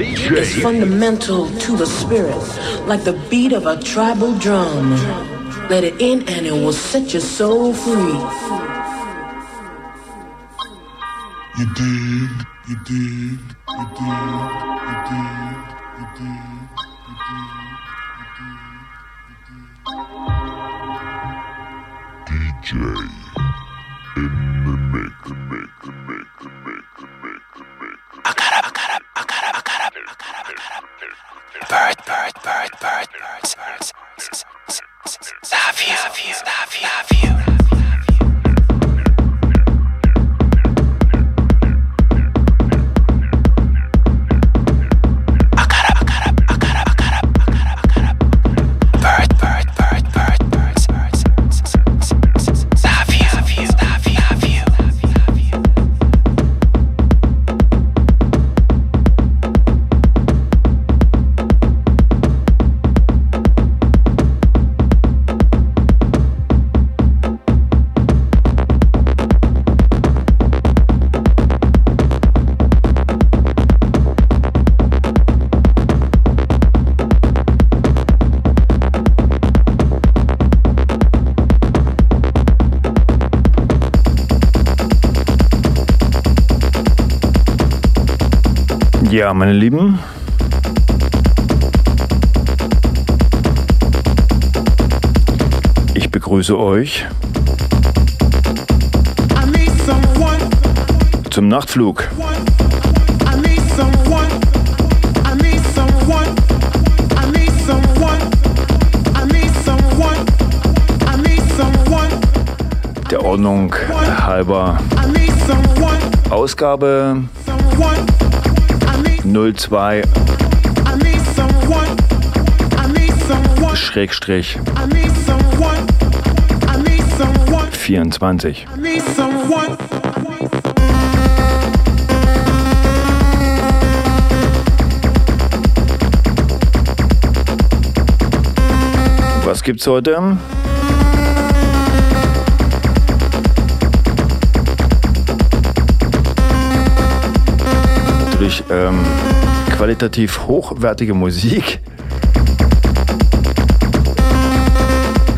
is fundamental to the spirit, like the beat of a tribal drum. Let it in and it will set your soul free. You dig, you dig, you dig, you dig, you dig. Ja, meine Lieben. Ich begrüße euch zum Nachtflug. Der Ordnung halber Ausgabe 02 Schrägstrich 24. Was gibt's heute? Natürlich ähm, qualitativ hochwertige Musik.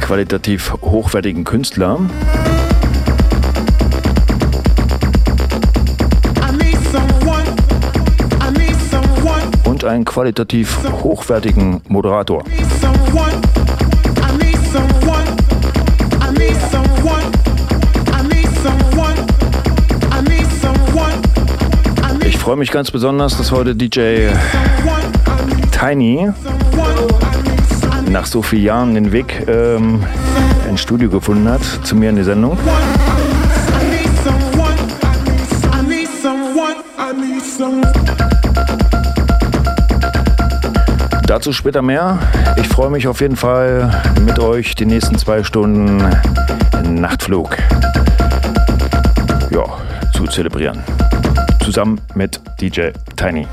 Qualitativ hochwertigen Künstler. Und einen qualitativ hochwertigen Moderator. Freue mich ganz besonders, dass heute DJ Tiny nach so vielen Jahren den Weg ähm, ins Studio gefunden hat, zu mir in die Sendung. Dazu später mehr. Ich freue mich auf jeden Fall mit euch die nächsten zwei Stunden Nachtflug ja, zu zelebrieren. Zusammen mit DJ Tiny.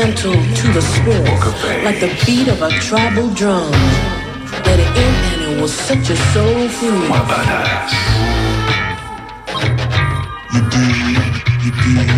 Fundamental to the spirit, like the beat of a tribal drum. Let it in and it will set your soul free. Moi badass. You do, you do.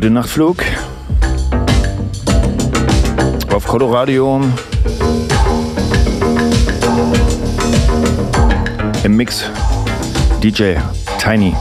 Den Nachtflug auf Coloradio im Mix DJ Tiny.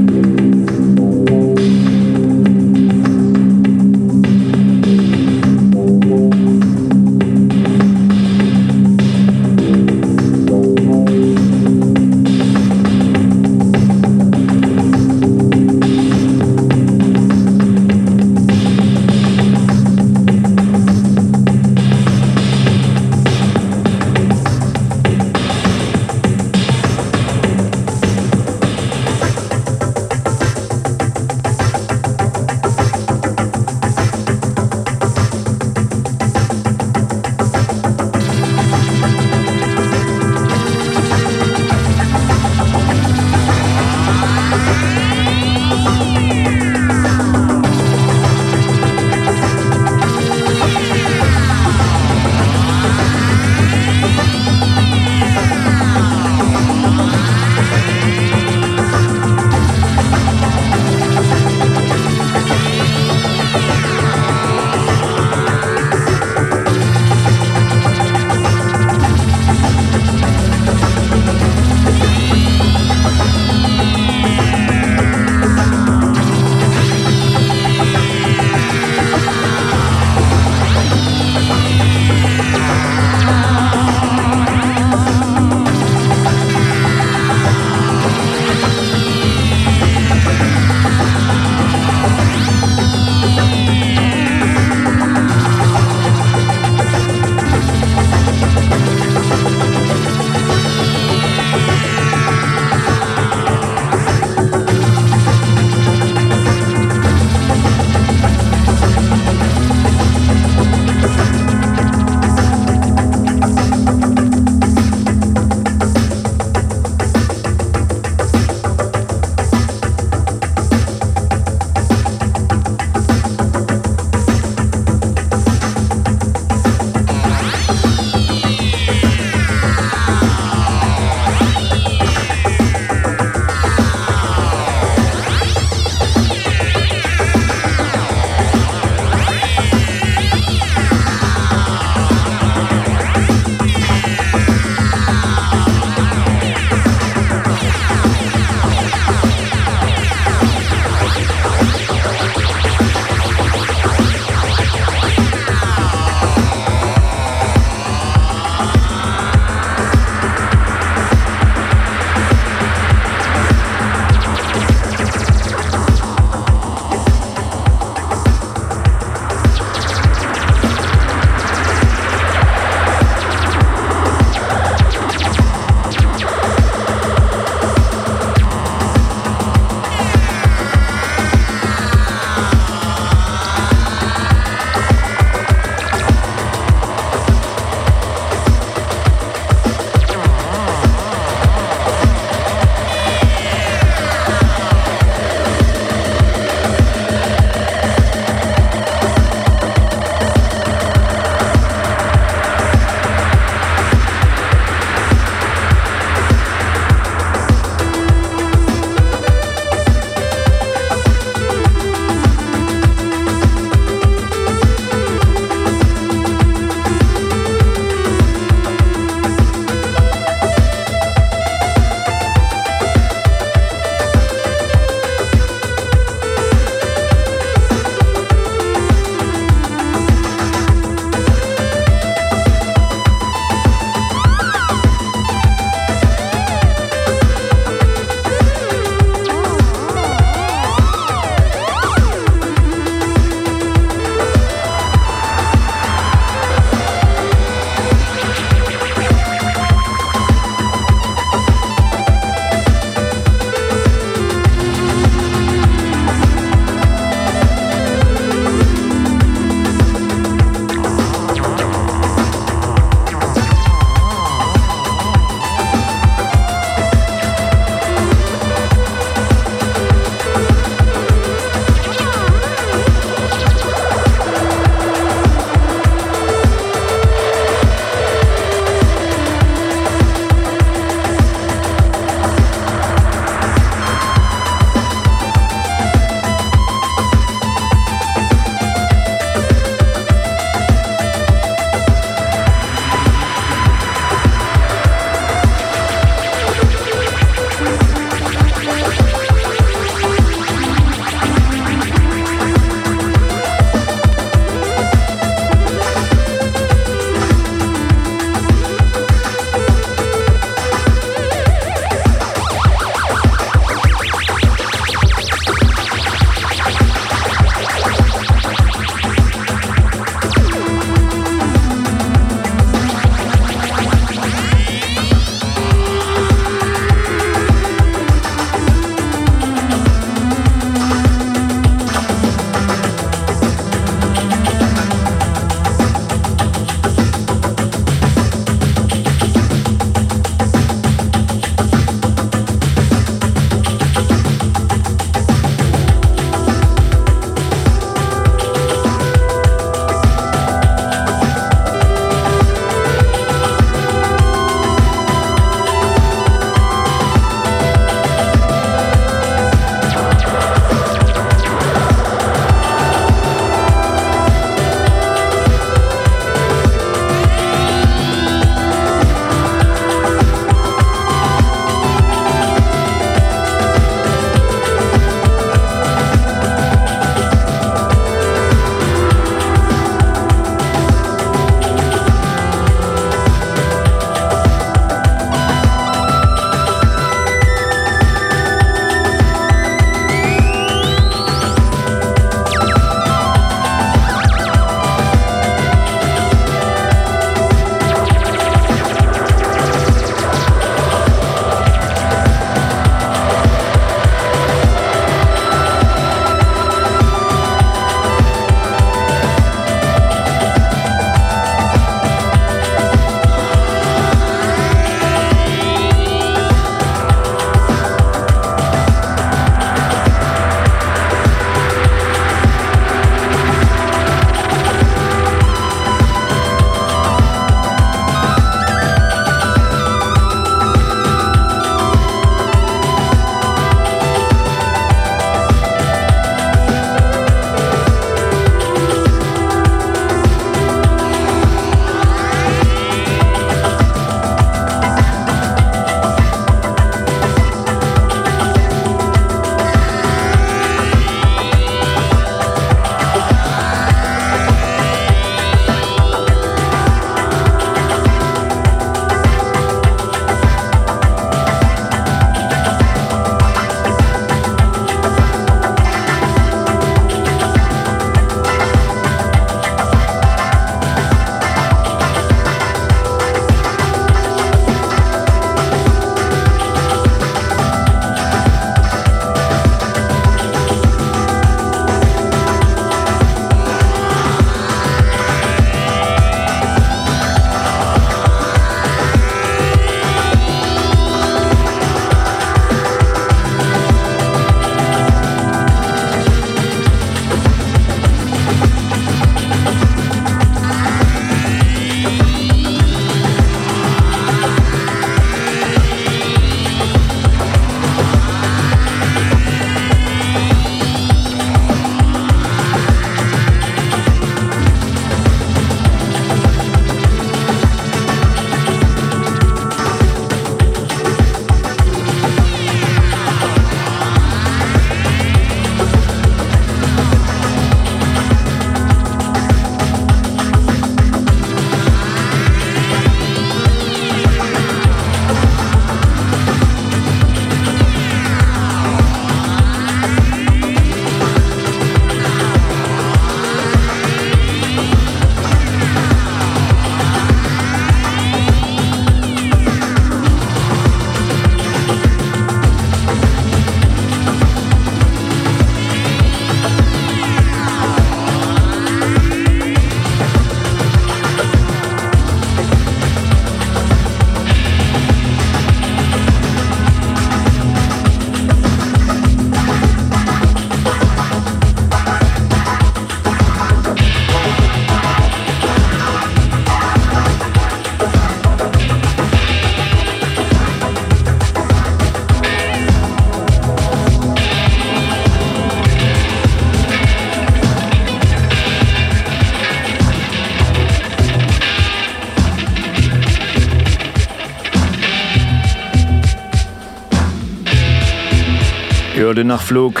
Den Nachflug.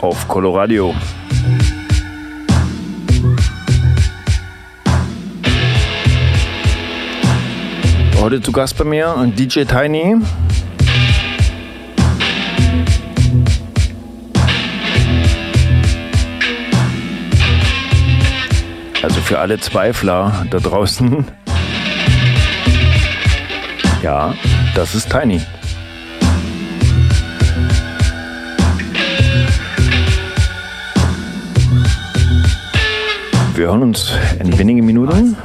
Auf Coloradio. Heute zu Gast bei mir DJ Tiny. Also für alle Zweifler da draußen. Ja, das ist Tiny. Wir hören uns in wenigen Minuten.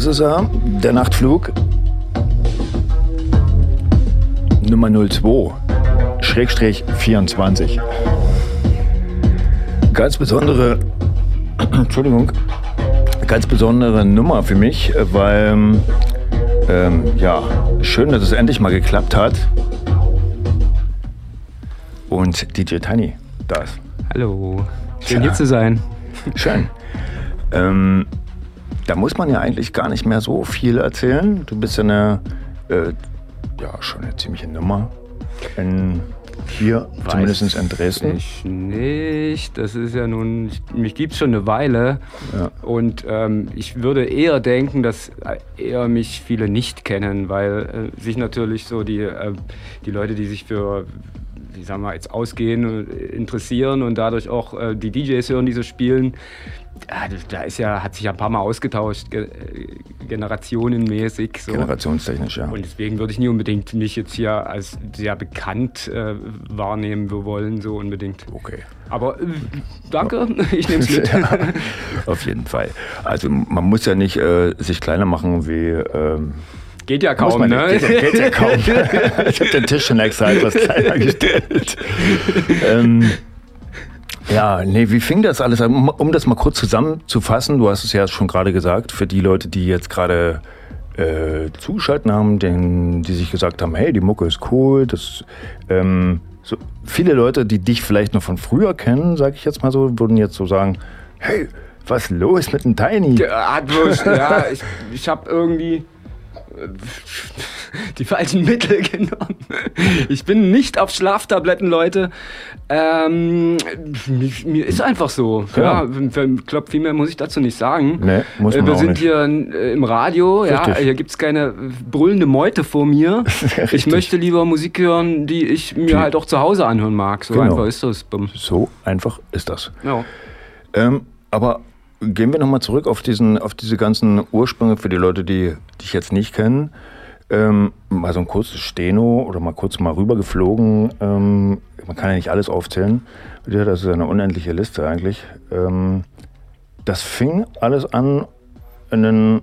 Das ist er, der Nachtflug. Nummer 02, Schrägstrich 24. Ganz besondere, Entschuldigung, ganz besondere Nummer für mich, weil, ähm, ja, schön, dass es endlich mal geklappt hat. Und DJ Tiny da ist. Hallo. Schön Ja. hier zu sein. Schön. ähm, da muss man ja eigentlich gar nicht mehr so viel erzählen. Du bist ja eine, äh, ja, schon eine ziemliche Nummer. In, hier, zumindest in Dresden. Ich nicht. Das ist ja nun, ich, mich gibt es schon eine Weile. Ja. Und ähm, ich würde eher denken, dass eher mich viele nicht kennen, weil äh, sich natürlich so die, äh, die Leute, die sich für, wie sagen wir, jetzt ausgehen, äh, interessieren und dadurch auch äh, die DJs hören, die so spielen, da ist ja, hat sich ja ein paar Mal ausgetauscht, ge äh, generationenmäßig. So. Generationstechnisch, ja. Und deswegen würde ich nie unbedingt mich jetzt hier als sehr bekannt äh, wahrnehmen wollen, so unbedingt. Okay. Aber äh, danke, ich nehme es mit. Ja, auf jeden Fall. Also man muss ja nicht äh, sich kleiner machen wie... Ähm, Geht ja kaum, man ne? Geht, ja- geht ja kaum. ich habe den Tisch schon extra etwas kleiner gestellt. ähm, ja, nee, wie fing das alles an? Um, um das mal kurz zusammenzufassen, du hast es ja schon gerade gesagt, für die Leute, die jetzt gerade äh, zuschalten haben, den, die sich gesagt haben, hey, die Mucke ist cool, das, ähm, so, viele Leute, die dich vielleicht noch von früher kennen, sage ich jetzt mal so, würden jetzt so sagen, hey, was los mit dem Tiny? Hat bloß, ja, ich, ich habe irgendwie die falschen Mittel genommen. Ich bin nicht auf Schlaftabletten, Leute. Ähm, mir, ist einfach so. Ja. Ja, ich glaube, viel mehr muss ich dazu nicht sagen. Nee, muss Äh, man Wir sind nicht. hier äh, im Radio, ja, hier gibt es keine brüllende Meute vor mir. ich möchte lieber Musik hören, die ich mir halt auch zu Hause anhören mag. So Genau. einfach ist das. Bumm. So einfach ist das. Ja. Ähm, aber gehen wir nochmal zurück auf, diesen, auf diese ganzen Ursprünge für die Leute, die dich jetzt nicht kennen. Ähm, mal so ein kurzes Steno oder mal kurz mal rübergeflogen. Ähm, man kann ja nicht alles aufzählen. Das ist eine unendliche Liste eigentlich. Ähm, das fing alles an in den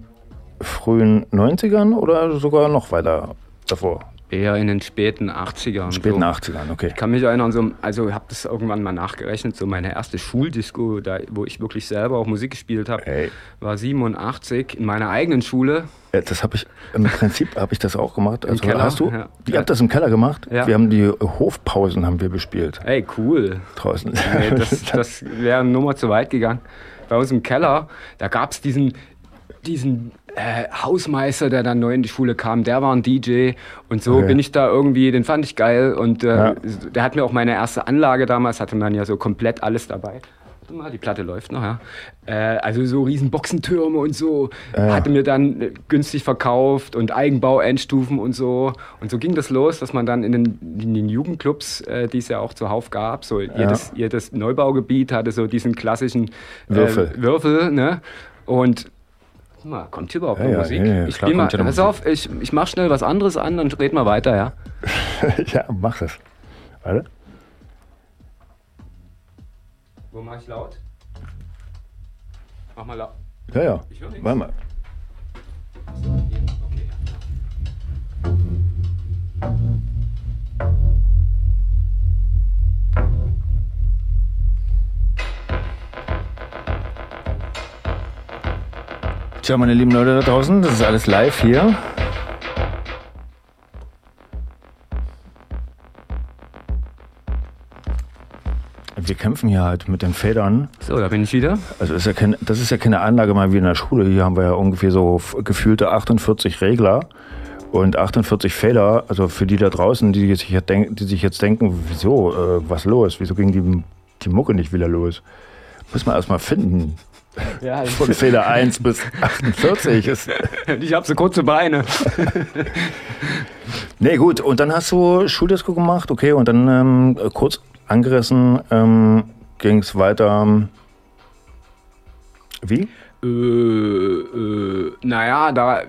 frühen 90ern oder sogar noch weiter davor? Eher in den späten 80ern. Späten so. 80ern, okay. Ich kann mich erinnern, so, also ich habe das irgendwann mal nachgerechnet, so meine erste Schuldisco, da, wo ich wirklich selber auch Musik gespielt habe, Hey. war 87 in meiner eigenen Schule. Ja, das habe ich im Prinzip habe ich das auch gemacht. Also Keller? hast du? Ja. Ihr habt das im Keller gemacht? Ja. Wir haben die Hofpausen haben wir bespielt Ey, cool. draußen. Nee, das, das wäre eine Nummer zu weit gegangen. Bei uns im Keller, da gab es diesen, diesen äh, Hausmeister, der dann neu in die Schule kam, der war ein DJ und so Okay. bin ich da irgendwie, den fand ich geil und äh, Ja. der hat mir auch meine erste Anlage damals, hatte man ja so komplett alles dabei. Warte mal, Die Platte läuft noch, ja. Äh, also so riesen Boxentürme und so. Ja. Hatte mir dann äh, günstig verkauft und Eigenbau-Endstufen und so. Und so ging das los, dass man dann in den, in den Jugendclubs, äh, die es ja auch zuhauf gab, so jedes, jedes Neubaugebiet hatte so diesen klassischen äh, Würfel. Würfel ne? Und mal, kommt hier überhaupt Ja, ja, Musik? ja, ich klar, mal, pass Musik. auf, ich, ich mach schnell was anderes an, dann reden wir weiter, ja. ja, mach das. Warte. Wo mach ich laut? Mach mal laut. Ja, ja. Ich hör nichts. Warte mal. Okay. Tja, meine lieben Leute da draußen, das ist alles live hier. Wir kämpfen hier halt mit den Federn. So, da bin ich wieder. Also ist ja kein, das ist ja keine Anlage mal wie in der Schule. Hier haben wir ja ungefähr so gefühlte 48 Regler und 48 Fehler. Also für die da draußen, die sich jetzt, denk, die sich jetzt denken, wieso, äh, was los? Wieso ging die, die Mucke nicht wieder los? Muss man erstmal finden. Ja, Von Fehler 1 bis 48 ist. ich habe so kurze Beine. Nee, gut. Und dann hast du Schuldisco gemacht, okay. Und dann ähm, kurz angerissen ähm, ging es weiter. ähm, Wie? Äh, äh, naja, da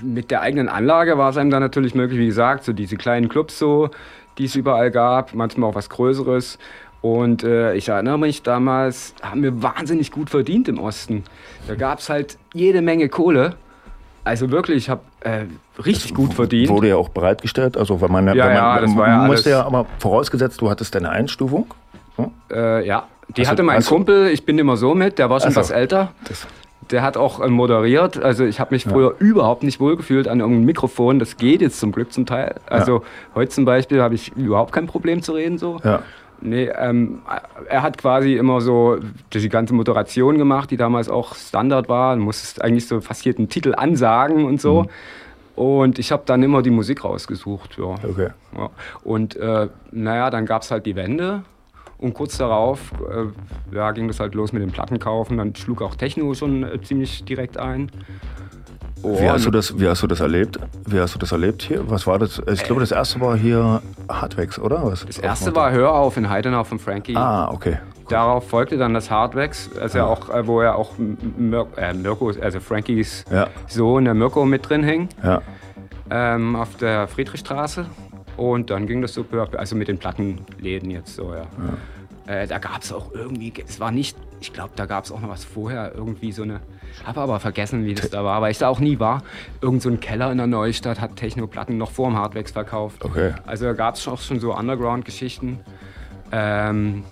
mit der eigenen Anlage war es einem dann natürlich möglich, wie gesagt, so diese kleinen Clubs so, die es überall gab, manchmal auch was Größeres. Und äh, ich erinnere mich damals, haben wir wahnsinnig gut verdient im Osten. Da gab es halt jede Menge Kohle. also wirklich, ich habe äh, richtig gut verdient. Wurde ja auch bereitgestellt. Also, weil man, Ja, wenn man, ja, das war ja musste ja aber vorausgesetzt, du hattest deine Einstufung. Hm? Äh, ja, die du- hatte mein du- Kumpel, ich bin immer so mit, der war schon Ach so. was älter. Das, Der hat auch äh, moderiert. Also ich habe mich früher überhaupt nicht wohlgefühlt an irgendeinem Mikrofon. Das geht jetzt zum Glück zum Teil. Also heute zum Beispiel habe ich überhaupt kein Problem zu reden so. ja. Nee, ähm, er hat quasi immer so die ganze Moderation gemacht, die damals auch Standard war. Du musstest eigentlich so fast jeden Titel ansagen und so. Und ich habe dann immer die Musik rausgesucht. Ja. Okay. Ja. Und äh, naja, dann gab es halt die Wende. Und kurz darauf äh, ja, ging das halt los mit dem Plattenkaufen. Dann schlug auch Techno schon äh, ziemlich direkt ein. Wie hast, du das, wie hast du das erlebt? Wie hast du das erlebt hier? Was war das? Ich glaube, das erste war hier Hardwax, oder? Was? Das erste war Hör auf in Heidenau von Frankie. Ah, okay. Darauf folgte dann das Hardwax, also ja. auch, äh, wo ja auch Mir äh, Mirko, also Frankies Ja. Sohn, der Mirko, mit drin hing, Ja. ähm, auf der Friedrichstraße. Und dann ging das so, also mit den Plattenläden jetzt so, ja. Äh, da gab es auch irgendwie, es war nicht, ich glaube, da gab es auch noch was vorher, irgendwie so eine, ich habe aber vergessen, wie das da war, weil ich da auch nie war. Irgend so ein Keller in der Neustadt hat Techno-Platten noch vor dem Hardwax verkauft. Okay. Also da gab es auch schon so Underground-Geschichten. Ähm,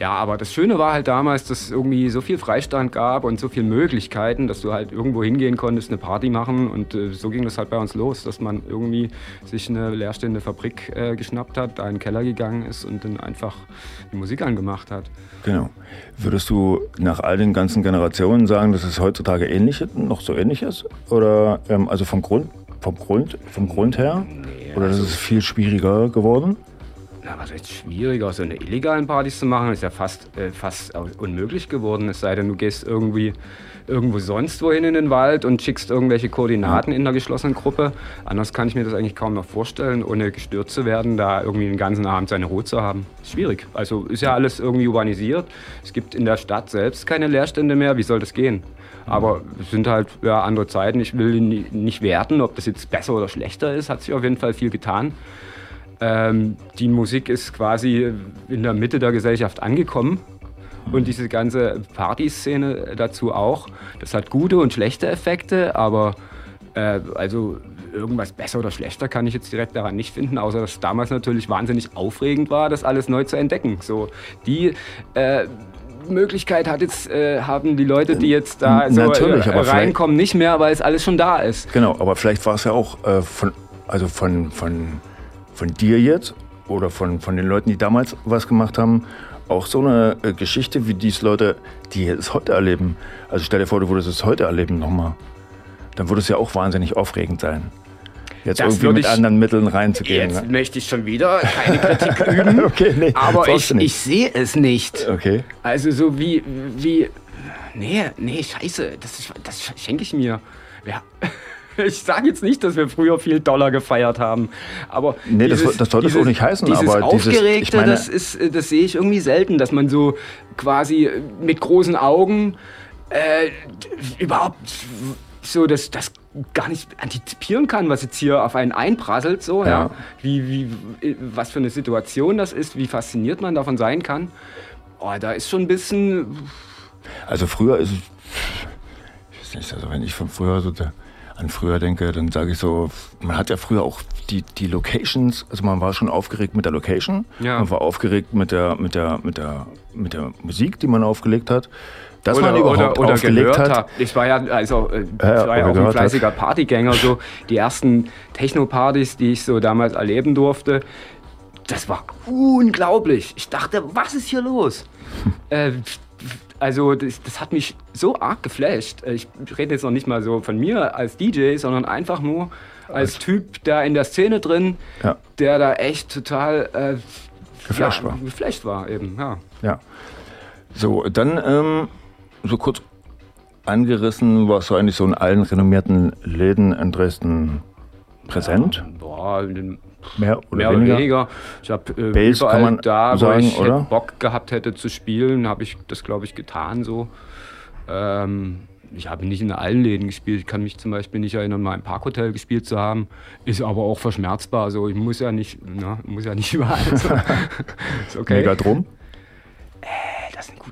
ja, aber das Schöne war halt damals, dass es irgendwie so viel Freistand gab und so viele Möglichkeiten, dass du halt irgendwo hingehen konntest, eine Party machen. Und äh, so ging das halt bei uns los, dass man irgendwie sich eine leerstehende Fabrik äh, geschnappt hat, da in den Keller gegangen ist und dann einfach die Musik angemacht hat. Genau. Würdest du nach all den ganzen Generationen sagen, dass es heutzutage ähnlich, noch so ähnlich ist? Oder ähm, also vom Grund, vom Grund, vom Grund her? Oder also ist es viel schwieriger geworden? Na, was ist schwieriger, so eine illegalen Partys zu machen, ist ja fast, äh, fast unmöglich geworden. Es sei denn, du gehst irgendwie irgendwo sonst wohin in den Wald und schickst irgendwelche Koordinaten in der geschlossenen Gruppe. Anders kann ich mir das eigentlich kaum noch vorstellen, ohne gestört zu werden, da irgendwie den ganzen Abend seine Ruhe zu haben. Schwierig. Also ist ja alles irgendwie urbanisiert. Es gibt in der Stadt selbst keine Leerstände mehr. Wie soll das gehen? Aber es sind halt ja, andere Zeiten. Ich will ni- nicht werten, ob das jetzt besser oder schlechter ist. Hat sich auf jeden Fall viel getan. Ähm, die Musik ist quasi in der Mitte der Gesellschaft angekommen. Und diese ganze Partyszene dazu auch. Das hat gute und schlechte Effekte, aber äh, also irgendwas besser oder schlechter kann ich jetzt direkt daran nicht finden, außer dass es damals natürlich wahnsinnig aufregend war, das alles neu zu entdecken. So die äh, Möglichkeit hat jetzt, äh, haben die Leute, die jetzt da so natürlich, äh, vielleicht- reinkommen, nicht mehr, weil es alles schon da ist. Genau, aber vielleicht war es ja auch äh, von, also von, von, von dir jetzt oder von, von den Leuten, die damals was gemacht haben, auch so eine äh, Geschichte, wie dies Leute, die es heute erleben. Also stell dir vor, du würdest es heute erleben nochmal. Dann würde es ja auch wahnsinnig aufregend sein. Jetzt Das irgendwie mit ich- anderen Mitteln reinzugehen. Jetzt Ne? möchte ich schon wieder keine Kritik üben, Okay, nee, aber ich, ich sehe es nicht. Okay. Also so wie, wie, nee, nee, scheiße, das, das schenke ich mir. Ja. Ich sage jetzt nicht, dass wir früher viel Dollar gefeiert haben, aber Nee, das- das soll das auch nicht heißen, dieses aber dieses- Aufgeregte, ich meine- das, ist, äh, das sehe ich irgendwie selten, dass man so quasi mit großen Augen äh, überhaupt so das, das gar nicht antizipieren kann, was jetzt hier auf einen einprasselt, so, ja. Ja. Wie, wie, was für eine Situation das ist, wie fasziniert man davon sein kann. Oh, da ist schon ein bisschen, Also früher ist es, ich weiß nicht, also wenn ich von früher so da- an früher denke, dann sage ich so, man hat ja früher auch die, die Locations, also man war schon aufgeregt mit der Location, Ja. man war aufgeregt mit der, mit der, mit der, mit der Musik, die man aufgelegt hat. Dass man oder, überhaupt oder, oder aufgelegt hat. habe. Ich war ja, also, äh, ich Ja, war ja auch ein gehört hat. fleißiger Partygänger. So. Die ersten Techno-Partys, die ich so damals erleben durfte, das war unglaublich. Ich dachte, was ist hier los? äh, also das, das hat mich so arg geflasht. Äh, Ich rede jetzt noch nicht mal so von mir als DJ, sondern einfach nur als Typ da in der Szene drin, Ja. der da echt total äh, Geflasht ja, war. Geflasht war eben, ja. Ja. So, dann ähm, so kurz angerissen, warst du eigentlich so in allen renommierten Läden in Dresden präsent? Boah, in den Mehr oder Mehr weniger? oder weniger. Ich habe äh, überall kann man da, wo sagen, ich oder? Bock gehabt hätte zu spielen, habe ich das, glaube ich, getan so. Ähm, ich habe nicht in allen Läden gespielt. Ich kann mich zum Beispiel nicht erinnern, mal im Parkhotel gespielt zu haben. Ist aber auch verschmerzbar. So, ich muss ja nicht, na, muss ja nicht überall. So. ist okay. Ist eine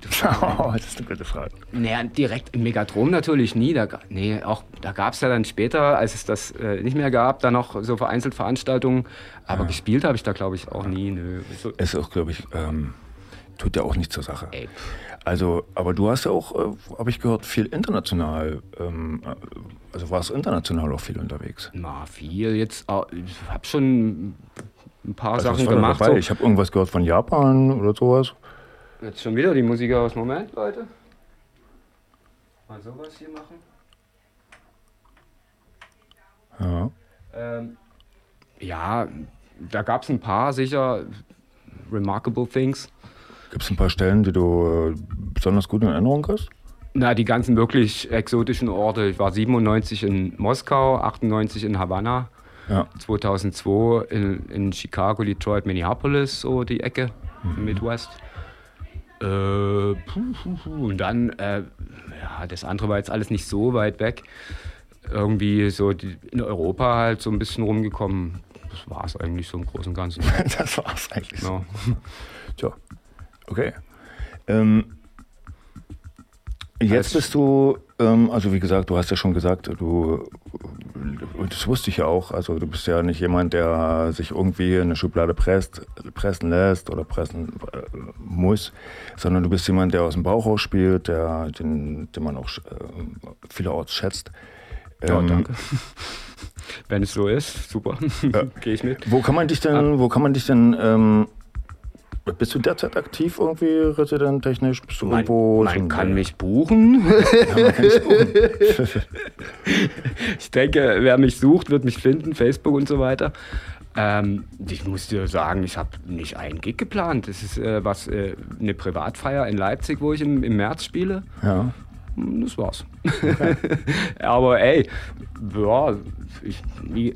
gute Frage. Oh, das ist eine gute Frage. Naja, direkt im Megadrom natürlich nie. Da, nee, auch, da gab es ja dann später, als es das äh, nicht mehr gab, dann noch so vereinzelt Veranstaltungen. Aber gespielt habe ich da, glaube ich, auch nie. Nö. So, Ist auch, glaube ich, ähm, tut ja auch nichts zur Sache. ey, Also, aber du hast ja auch, äh, habe ich gehört, viel international, ähm, äh, also warst international auch viel unterwegs. na, viel jetzt. auch- Ich habe schon ein paar Also, Sachen gemacht. So. Ich habe irgendwas gehört von Japan oder sowas. Jetzt schon wieder die Musik aus. Moment, Leute. Mal sowas hier machen. Ja. Ähm, ja, da gab es ein paar sicher remarkable things. Gibt es ein paar Stellen, die du äh, besonders gut in Erinnerung hast? Na, die ganzen wirklich exotischen Orte. Ich war 97 in Moskau, 98 in Havanna, Ja. 2002 in, in Chicago, Detroit, Minneapolis, so die Ecke, im Midwest. Äh, puh, puh, puh. Und dann, äh, ja, das andere war jetzt alles nicht so weit weg. Irgendwie so die, in Europa halt so ein bisschen rumgekommen. Das war es eigentlich so im Großen und Ganzen. Das war's eigentlich. Ja. Tja, okay. Ähm, jetzt Als- bist du, also wie gesagt, du hast ja schon gesagt, du, und das wusste ich ja auch, also du bist ja nicht jemand, der sich irgendwie in eine Schublade presst, pressen lässt oder pressen äh, muss, sondern du bist jemand, der aus dem Bauch raus spielt, der, den, den man auch äh, vielerorts schätzt. Ja, Ähm, danke. Wenn es so ist, super. Gehe ich mit. Wo kann man dich denn, wo kann man dich denn, ähm, bist du derzeit aktiv irgendwie residenttechnisch? Bist du Man, irgendwo? man kann mich buchen. Ja, man kann dich buchen. Ich denke, wer mich sucht, wird mich finden, Facebook und so weiter. Ähm, ich muss dir sagen, ich habe nicht einen Gig geplant. Das ist äh, was, äh, eine Privatfeier in Leipzig, wo ich im, im März spiele. ja. Das war's. Aber ey, ja, ich,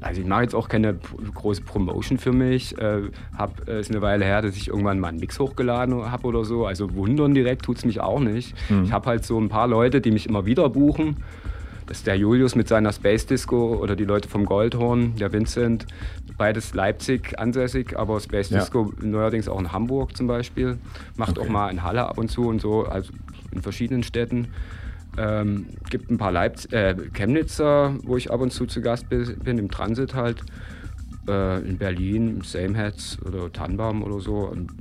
also ich mache jetzt auch keine große Promotion für mich. Äh, hab, äh, ist eine Weile her, dass ich irgendwann mal einen Mix hochgeladen habe oder so. Also wundern direkt tut's mich auch nicht. Ich habe halt so ein paar Leute, die mich immer wieder buchen. Das ist der Julius mit seiner Space Disco oder die Leute vom Goldhorn, der Vincent. Beides Leipzig ansässig, aber Space Ja. Disco neuerdings auch in Hamburg zum Beispiel. Macht Okay. auch mal in Halle ab und zu und so, also in verschiedenen Städten. Ähm, gibt ein paar Leipz äh, Chemnitzer, wo ich ab und zu zu Gast bi- bin, im Transit halt. Äh, in Berlin, Sameheads oder Tannbaum oder so. Und,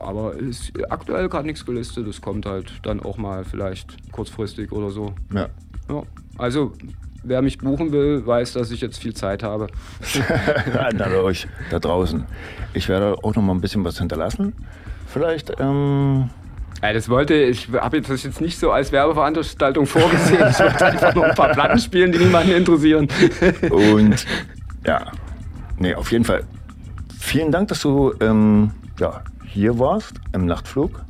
aber ist aktuell gerade nichts gelistet. Das kommt halt dann auch mal vielleicht kurzfristig oder so. ja. Ja, also wer mich buchen will, weiß, dass ich jetzt viel Zeit habe. An euch da draußen. Ich werde auch noch mal ein bisschen was hinterlassen. Vielleicht, ähm, Ja, das wollte ich, habe das jetzt nicht so als Werbeveranstaltung vorgesehen. Ich wollte einfach noch ein paar Platten spielen, die niemanden interessieren. und ja, nee, auf jeden Fall. Vielen Dank, dass du ähm, ja, hier warst im Nachtflug.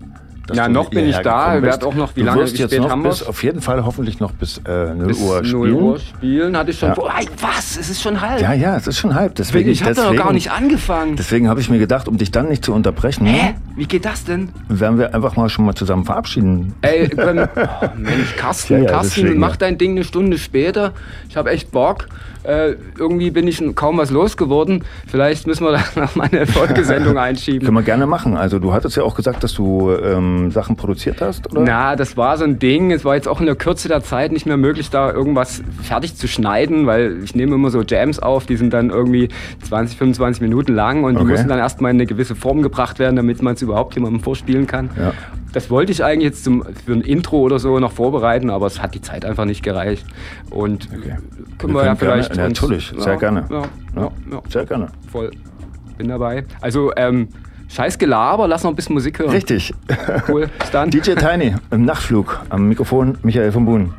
Ja, noch bin ich da. Werd auch noch- wie du lange- wirst jetzt noch bis, auf jeden Fall hoffentlich noch bis äh, 0 Bis Uhr 0 spielen. Uhr spielen hatte ich schon Ja. vor. Ey, was? Es ist schon halb. Ja, ja, es ist schon halb. Deswegen, ich habe noch gar nicht angefangen. Deswegen habe ich mir gedacht, um dich dann nicht zu unterbrechen, Hä? Wie geht das denn? werden wir einfach mal schon mal zusammen verabschieden. Ey, ähm, oh, Mensch, Carsten, Ja, ja, Carsten, deswegen, mach dein Ding eine Stunde später. Ich habe echt Bock. Äh, irgendwie bin ich kaum was losgeworden. Vielleicht müssen wir da noch mal eine Folgesendung einschieben. Können wir gerne machen. Also du hattest ja auch gesagt, dass du ähm, Sachen produziert hast, oder? Na, das war so ein Ding. Es war jetzt auch in der Kürze der Zeit nicht mehr möglich, da irgendwas fertig zu schneiden, weil ich nehme immer so Jams auf, die sind dann irgendwie 20, 25 Minuten lang und die Okay. müssen dann erstmal in eine gewisse Form gebracht werden, damit man es überhaupt jemandem vorspielen kann. Ja. Das wollte ich eigentlich jetzt zum, für ein Intro oder so noch vorbereiten, aber es hat die Zeit einfach nicht gereicht. Und Okay. können Wir wir, ja können gerne- vielleicht. ja, natürlich, sehr gerne. Ja, ja, ja, Sehr gerne. voll. Bin dabei. Also, ähm, scheiß Gelaber, lass noch ein bisschen Musik hören. Richtig. Cool. Bis dann. DJ Tiny im Nachtflug am Mikrofon Michael von Buhn.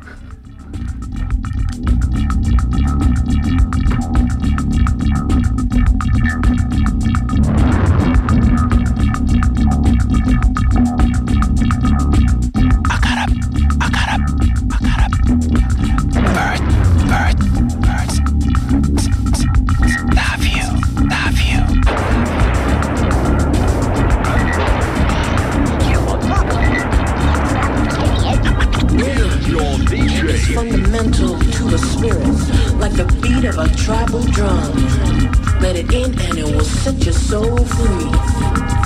The beat of a tribal drum. Let it in and it will set your soul free.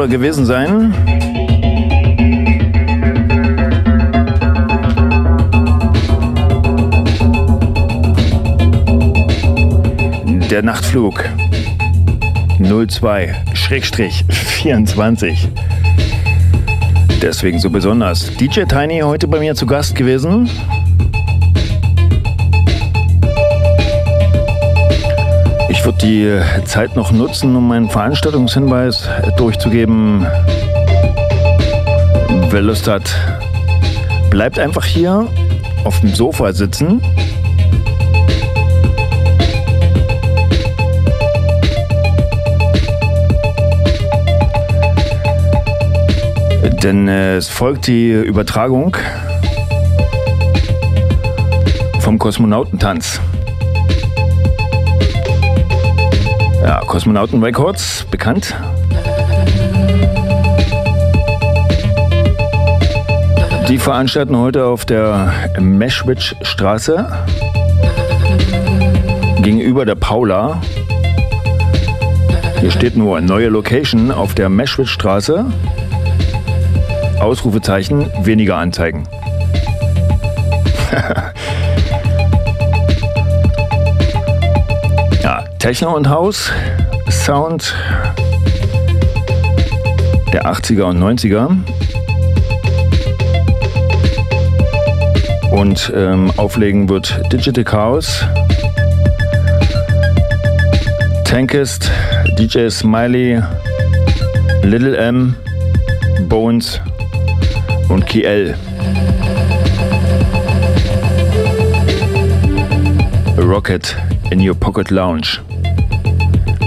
Soll gewesen sein. Der Nachtflug 02-24. Deswegen so besonders. DJ Tiny heute bei mir zu Gast gewesen. Würde die Zeit noch nutzen, um meinen Veranstaltungshinweis durchzugeben. Wer Lust hat, bleibt einfach hier auf dem Sofa sitzen. Denn äh, es folgt die Übertragung vom Kosmonautentanz. Ja, Kosmonauten Records, bekannt. Die veranstalten heute auf der Meschwitz Straße gegenüber der Paula. Hier steht nur neue Location auf der Meschwitz Straße. Ausrufezeichen, weniger Anzeigen. Techno und Haus, Sound der 80er und 90er. Und ähm, auflegen wird Digital Chaos, Tankist, DJ Smiley, Little M, Bones und Kiel. Rocket in Your Pocket Lounge.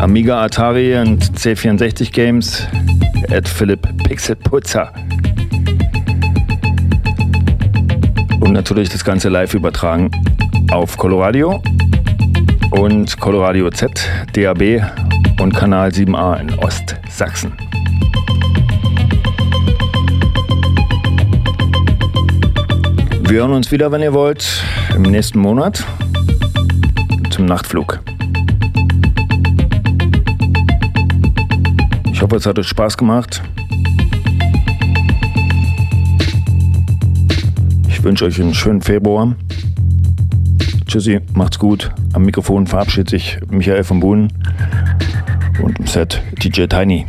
Amiga, Atari und C64 Games at Philipp Pixelputzer. Und natürlich das Ganze live übertragen auf Coloradio und Coloradio Z, DAB und Kanal 7a in Ostsachsen. Wir hören uns wieder, wenn ihr wollt, im nächsten Monat zum Nachtflug. Hoffe, es hat euch Spaß gemacht. Ich wünsche euch einen schönen Februar. Tschüssi, macht's gut. Am Mikrofon verabschiedet sich Michael von Buhn und im Set DJ Tiny.